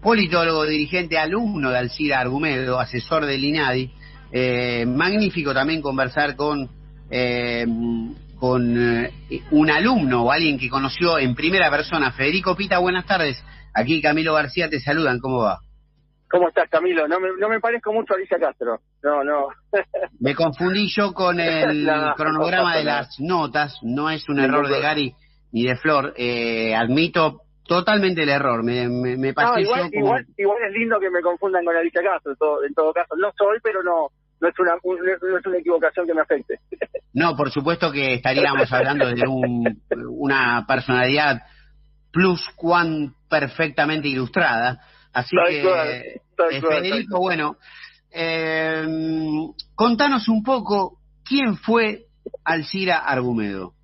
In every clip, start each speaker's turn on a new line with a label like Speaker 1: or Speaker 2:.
Speaker 1: politólogo, dirigente, alumno de Alcira Argumedo, asesor del INADI. Eh, magnífico también conversar con, eh, con eh, un alumno o alguien que conoció en primera persona. Federico Pita, buenas tardes. Aquí Camilo García te saludan, ¿cómo va?
Speaker 2: ¿Cómo estás, Camilo? No me, no me parezco mucho a Alicia Castro. No, no.
Speaker 1: me confundí yo con el cronograma de las notas. No es un error de Gary ni de Flor. Admito totalmente el error. Me, me, me pasé
Speaker 2: igual,
Speaker 1: yo
Speaker 2: igual, igual, es lindo que me confundan con Alicia Castro. En todo, en todo caso, no soy, pero no no es una no es una equivocación que me afecte.
Speaker 1: No, por supuesto que estaríamos hablando de un, una personalidad plus cuan perfectamente ilustrada. Así que, eh, Federico, bueno, eh, contanos un poco quién fue Alcira Argumedo.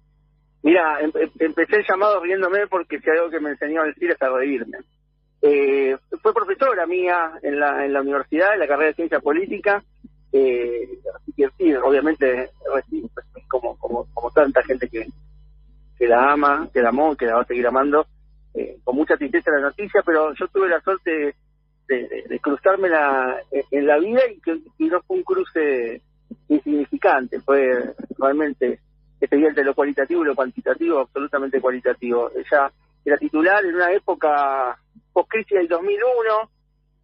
Speaker 2: Mira, em, em, empecé el llamado riéndome porque si algo que me enseñó Alcira es a reírme. Eh, fue profesora mía en la, en la universidad, en la carrera de ciencia política, eh, así que obviamente, como, como, como tanta gente que, la ama, que la amó, que la va a seguir amando, eh, con mucha tristeza la noticia, pero yo tuve la suerte de, de, cruzarme en la vida y que no fue un cruce insignificante, fue realmente expediente lo cualitativo y lo cuantitativo, absolutamente cualitativo. Ella era titular en una época post-crisis del 2001,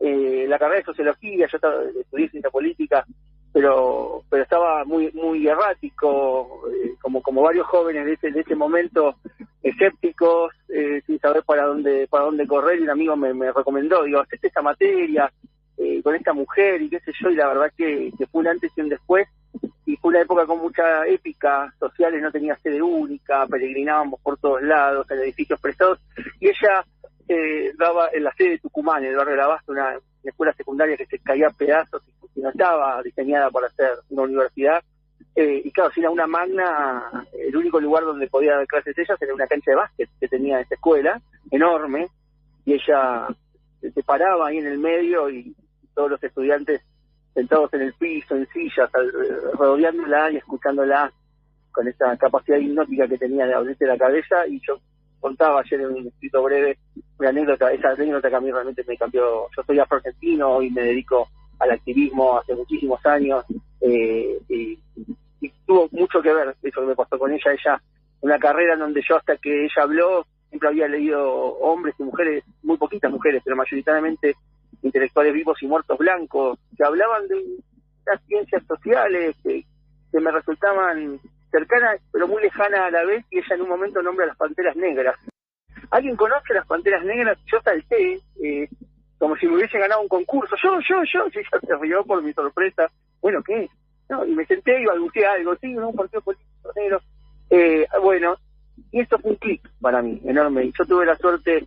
Speaker 2: eh, la carrera de sociología, yo estaba, estudié ciencia política, pero pero estaba muy muy errático, eh, como como varios jóvenes de ese, de ese momento, escépticos, eh, sin saber para dónde para dónde correr, y un amigo me, me recomendó, digo, hacete esta materia eh, con esta mujer y qué sé yo, y la verdad que, que fue un antes y un después, y fue una época con mucha épica sociales, no tenía sede única, peregrinábamos por todos lados, en edificios prestados, y ella eh, daba en la sede de Tucumán, en el barrio de la Basta, una, escuela secundaria que se caía a pedazos y no estaba diseñada para ser una universidad. Eh, y claro, si era una magna, el único lugar donde podía dar clases ella era una cancha de básquet que tenía esa escuela, enorme, y ella se paraba ahí en el medio y todos los estudiantes sentados en el piso, en sillas, rodeándola y escuchándola con esa capacidad hipnótica que tenía de abrirse la cabeza y yo contaba ayer en un escrito breve una anécdota, esa anécdota que a mí realmente me cambió. Yo soy afro-argentino y me dedico al activismo hace muchísimos años eh, y, tuvo mucho que ver eso que me pasó con ella. Ella, una carrera en donde yo hasta que ella habló siempre había leído hombres y mujeres, muy poquitas mujeres, pero mayoritariamente intelectuales vivos y muertos blancos, que hablaban de las ciencias sociales, que, me resultaban cercana pero muy lejana a la vez y ella en un momento nombra las Panteras Negras. ¿Alguien conoce las Panteras Negras? Yo salté, eh, como si me hubiese ganado un concurso. Yo, yo, yo, y ella se rió por mi sorpresa. Bueno, ¿qué? No, y me senté y balbuceé algo, sí, un partido político negro. Eh, bueno, y esto fue un clic para mí, enorme. Yo tuve la suerte,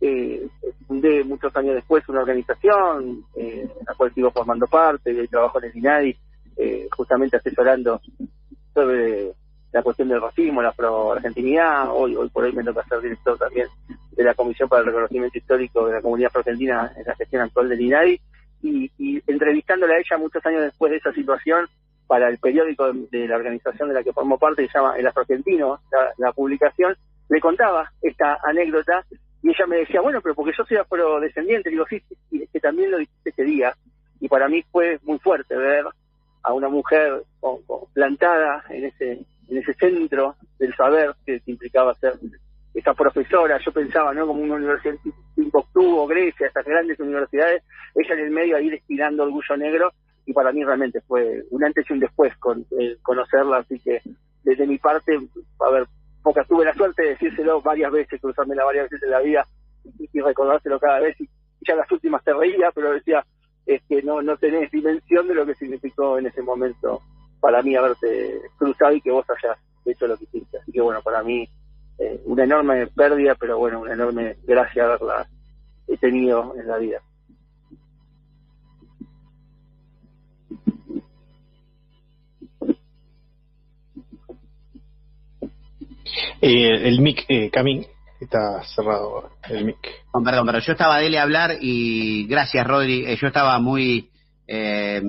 Speaker 2: eh, fundé muchos años después una organización, eh, la cual sigo formando parte, y trabajo en el INADI, eh, justamente asesorando sobre la cuestión del racismo, la pro-argentinidad. Hoy, hoy por hoy me toca ser director también de la Comisión para el Reconocimiento Histórico de la Comunidad Argentina en la gestión actual del INADI. Y, y entrevistándola a ella muchos años después de esa situación para el periódico de, la organización de la que formo parte, se llama El Afroargentino, la publicación, le contaba esta anécdota y ella me decía, bueno, pero porque yo soy afrodescendiente, digo, sí, sí, que también lo dijiste ese día. Y para mí fue muy fuerte ver a una mujer plantada en ese en ese centro del saber que implicaba ser esa profesora, yo pensaba, ¿no? Como una universidad tipo Grecia, estas grandes universidades, ella en el medio ahí destilando orgullo negro, y para mí realmente fue un antes y un después con eh, conocerla, así que desde mi parte, a ver, pocas tuve la suerte de decírselo varias veces, cruzármela varias veces en la vida y, recordárselo cada vez, y ya las últimas te reía, pero decía, es que no, no tenés dimensión de lo que significó en ese momento para mí haberte cruzado y que vos hayas hecho lo que hiciste. Así que bueno, para mí eh, una enorme pérdida, pero bueno, una enorme gracia haberla tenido en la vida.
Speaker 3: Eh, el mic, eh, Camín, está cerrado el mic.
Speaker 1: perdón, pero yo estaba dele a hablar y gracias, Rodri. Eh, yo estaba muy eh,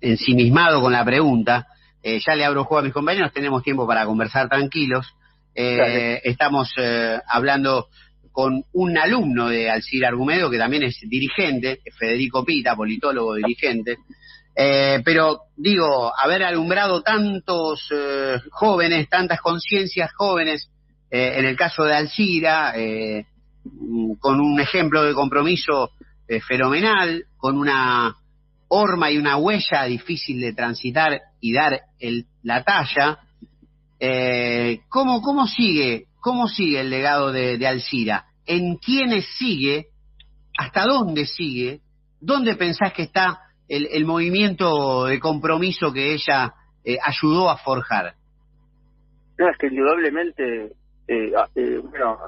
Speaker 1: ensimismado con la pregunta. Eh, ya le abro juego a mis compañeros, tenemos tiempo para conversar tranquilos. Eh, estamos eh, hablando con un alumno de Alcira Argumedo, que también es dirigente, Federico Pita, politólogo dirigente. Eh, pero digo, haber alumbrado tantos eh, jóvenes, tantas conciencias jóvenes, eh, en el caso de Alcira, con un ejemplo de compromiso fenomenal, con una horma y una huella difícil de transitar y dar la talla, ¿cómo, ¿cómo sigue ¿Cómo sigue el legado de, Alcira? ¿En quiénes sigue? ¿Hasta dónde sigue? ¿Dónde pensás que está el, movimiento de compromiso que ella eh, ayudó a forjar?
Speaker 2: No, es que indudablemente, eh, ah, eh, bueno,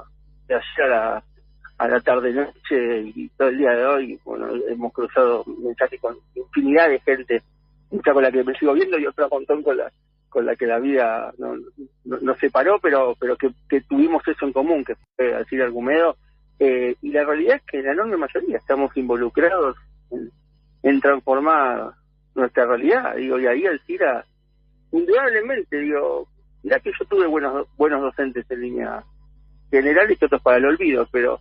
Speaker 2: de ayer a la, tarde-noche y todo el día de hoy, bueno, hemos cruzado mensajes con infinidad de gente, mucha con la que me sigo viendo y otra montón con la con la que la vida nos no, separó, pero pero que, tuvimos eso en común, que fue decir Argumedo. Eh, y la realidad es que la enorme mayoría estamos involucrados en, transformar nuestra realidad. Digo, y ahí Alcira, indudablemente, digo, mirá que yo tuve buenos buenos docentes en línea general y otros para el olvido, pero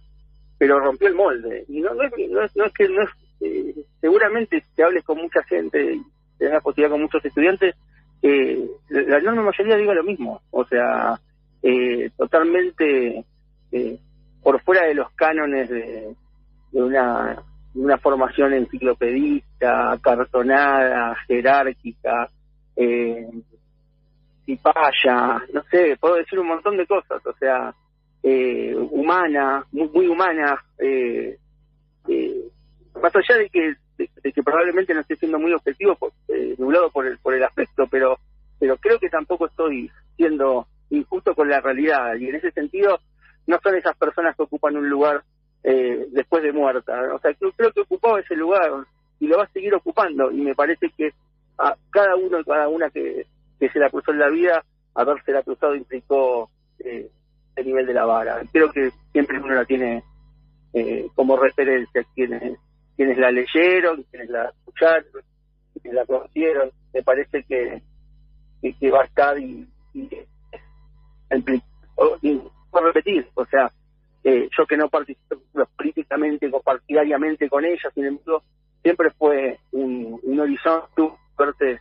Speaker 2: pero rompió el molde. Y no, no, es, no, es, que no es, eh, seguramente si hables con mucha gente y tengas posibilidad con muchos estudiantes, eh, la enorme mayoría diga lo mismo, o sea, eh, totalmente eh, por fuera de los cánones de, una, una formación enciclopedista, cartonada, jerárquica, eh, paya, no sé, puedo decir un montón de cosas, o sea, eh, humana, muy, muy humana, eh, eh, más allá de que de, que probablemente no esté siendo muy objetivo, por, eh, nublado por el, por el aspecto, pero, pero creo que tampoco estoy siendo injusto con la realidad. Y en ese sentido, no son esas personas que ocupan un lugar eh, después de muerta. O sea, creo, creo que ocupaba ese lugar y lo va a seguir ocupando. Y me parece que a cada uno y cada una que, que se la cruzó en la vida, haberse la cruzado implicó eh, el nivel de la vara. Creo que siempre uno la tiene eh, como referencia, quienes quienes la leyeron, quienes la escucharon, quienes la conocieron, me parece que, que, va a estar y, y, repetir, o sea, eh, yo que no participo políticamente o partidariamente con ella, sin embargo, siempre fue un, un horizonte fuerte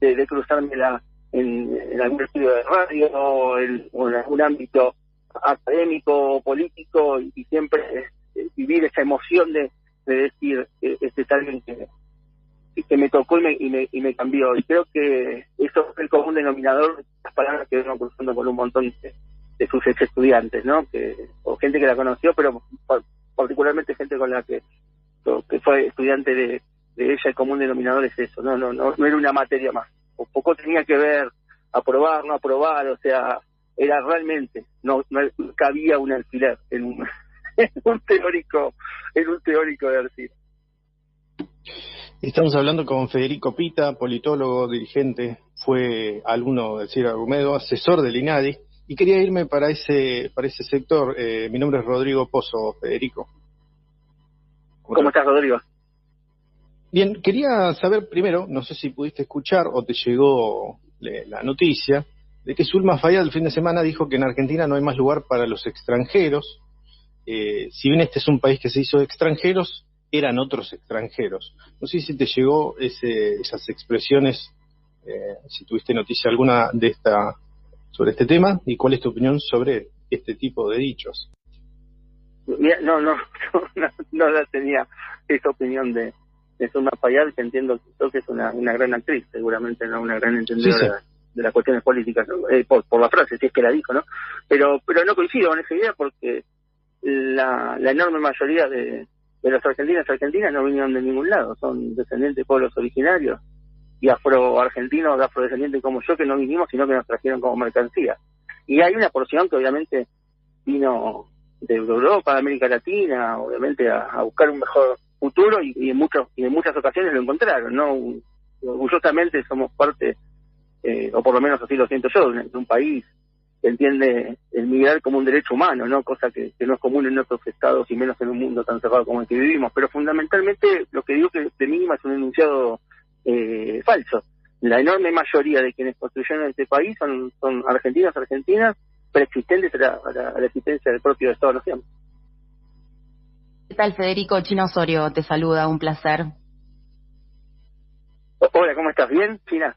Speaker 2: de, de cruzármela en, en, algún estudio de radio o en, algún ámbito académico o político y, siempre eh, vivir esa emoción de, de decir, eh, este es alguien que, que me tocó y me, y me, y me cambió. Y creo que eso es el común denominador de las palabras que vengo cruzando con un montón de, sus ex estudiantes, ¿no? Que, o gente que la conoció, pero particularmente gente con la que, que fue estudiante de, de ella, el común denominador es eso, no, no, no, no era una materia más. O poco tenía que ver aprobar, no aprobar, o sea, era realmente, no, no cabía un alquiler en un, en un teórico, en un teórico de Arcila.
Speaker 3: Estamos hablando con Federico Pita, politólogo, dirigente, fue alumno del CIR Argumedo, asesor del INADI, y quería irme para ese, para ese sector. Eh, mi nombre es Rodrigo Pozo, Federico.
Speaker 2: ¿Cómo, estás, Rodrigo?
Speaker 3: Bien, quería saber primero, no sé si pudiste escuchar o te llegó la noticia, de que Zulma Fayad el fin de semana dijo que en Argentina no hay más lugar para los extranjeros eh, si bien este es un país que se hizo de extranjeros, eran otros extranjeros. No sé si te llegó ese, esas expresiones, eh, si tuviste noticia alguna de esta sobre este tema y cuál es tu opinión sobre este tipo de dichos.
Speaker 2: no, no, no, no, la tenía esa opinión de, de Zulma Payal, que entiendo que es una, una gran actriz, seguramente no una gran entendedora de las cuestiones políticas, eh, por, por la frase, si es que la dijo, ¿no? Pero, pero no coincido con esa idea porque la, la enorme mayoría de, los argentinos argentinas no vinieron de ningún lado, son descendientes de pueblos originarios y afroargentinos, afrodescendientes como yo que no vinimos, sino que nos trajeron como mercancía. Y hay una porción que obviamente vino de Europa, de América Latina, obviamente a, buscar un mejor futuro y, en muchos y en muchas ocasiones lo encontraron, ¿no? Orgullosamente somos parte, eh, o por lo menos así lo siento yo, de un país entiende el migrar como un derecho humano, ¿no? Cosa que, no es común en otros estados y menos en un mundo tan cerrado como el que vivimos. Pero fundamentalmente lo que digo que de mínima es un enunciado eh, falso. La enorme mayoría de quienes construyeron este país son, son argentinas, argentinas, preexistentes a la, a la, existencia del propio Estado-Nación.
Speaker 4: tal, Federico? Chino Osorio te saluda, un placer.
Speaker 2: Hola, ¿cómo estás? ¿Bien, China?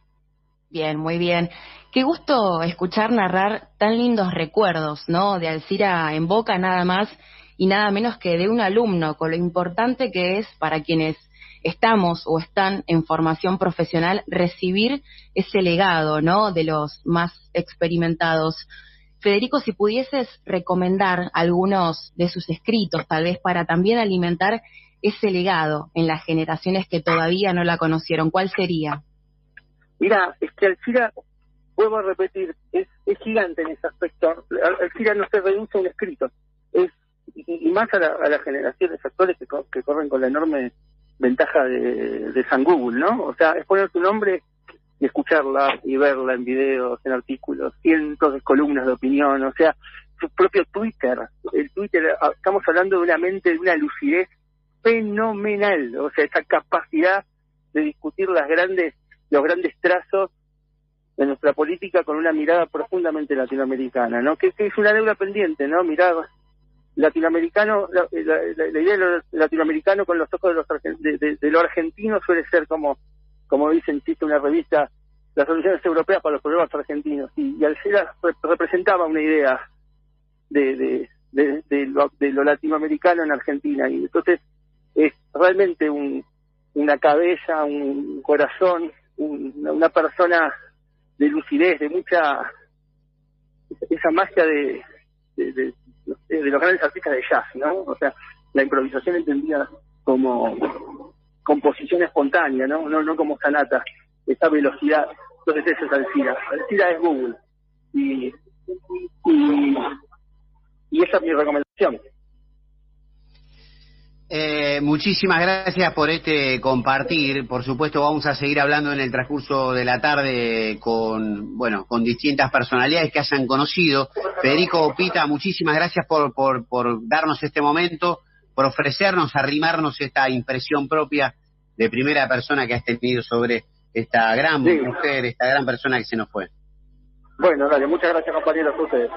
Speaker 4: Bien, muy bien. Qué gusto escuchar narrar tan lindos recuerdos, ¿no? De Alcira en boca nada más y nada menos que de un alumno, con lo importante que es para quienes estamos o están en formación profesional recibir ese legado, ¿no? De los más experimentados. Federico, si pudieses recomendar algunos de sus escritos, tal vez para también alimentar ese legado en las generaciones que todavía no la conocieron, ¿cuál sería?
Speaker 2: Mira, es que Alcira, vuelvo a repetir, es, gigante en ese aspecto. Alcira no se reduce a un escrito, es y, más a, las generaciones actuales que, que corren con la enorme ventaja de, de San Google, ¿no? O sea, es poner tu nombre y escucharla y verla en videos, en artículos, cientos de columnas de opinión, o sea, su propio Twitter, el Twitter, ah, estamos hablando de una mente, de una lucidez fenomenal, o sea, esa capacidad de discutir las grandes, los grandes trazos de nuestra política con una mirada profundamente latinoamericana, ¿no? Que, es una deuda pendiente, ¿no? Mirar latinoamericano, la, idea de latinoamericano con los ojos de, los, de, de lo argentino suele ser como como dicen, existe una revista, las soluciones europeas para los problemas argentinos, y, y Alcera representaba una idea de, de, de, lo, latinoamericano en Argentina, y entonces es realmente un, una cabeza, un corazón, una persona de lucidez, de mucha, esa magia de, de, los grandes artistas de jazz, ¿no? O sea, la improvisación entendida como composición espontánea, ¿no? No, no como sanata, esa velocidad. Entonces eso es Alcira. Alcira es Google. Y, y esa es mi recomendación.
Speaker 1: Eh, muchísimas gracias por este compartir. Por supuesto, vamos a seguir hablando en el transcurso de la tarde con, bueno, con distintas personalidades que hayan conocido. Federico Pita, muchísimas gracias por, por, por darnos este momento por ofrecernos, arrimarnos esta impresión propia de primera persona que has tenido sobre esta gran mujer, esta gran persona que se nos fue.
Speaker 2: Bueno, dale, muchas gracias compañeros a ustedes.